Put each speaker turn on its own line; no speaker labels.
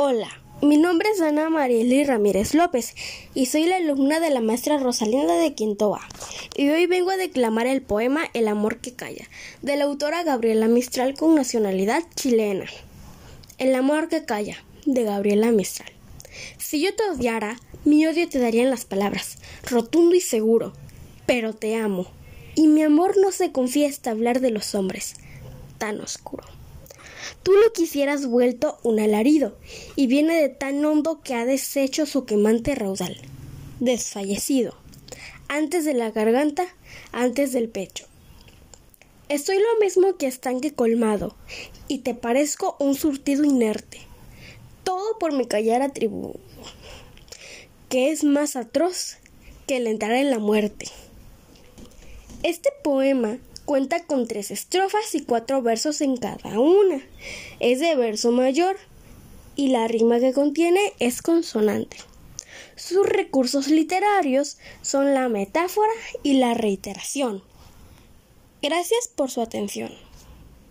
Hola, mi nombre es Ana Marieli Ramírez López y soy la alumna de la maestra Rosalinda de Quintoa. Y hoy vengo a declamar el poema El amor que calla, de la autora Gabriela Mistral con nacionalidad chilena. El amor que calla, de Gabriela Mistral. Si yo te odiara, mi odio te daría en las palabras, rotundo y seguro, pero te amo. Y mi amor no se confiesta hablar de los hombres, tan oscuro. Tú lo quisieras vuelto un alarido, y viene de tan hondo que ha deshecho su quemante raudal. Desfallecido. Antes de la garganta, antes del pecho. Estoy lo mismo que estanque colmado, y te parezco un surtido inerte. Todo por mi callar atributo, que es más atroz que el entrar en la muerte. Este poema Cuenta con tres estrofas y cuatro versos en cada una. Es de verso mayor y la rima que contiene es consonante. Sus recursos literarios son la metáfora y la reiteración. Gracias por su atención.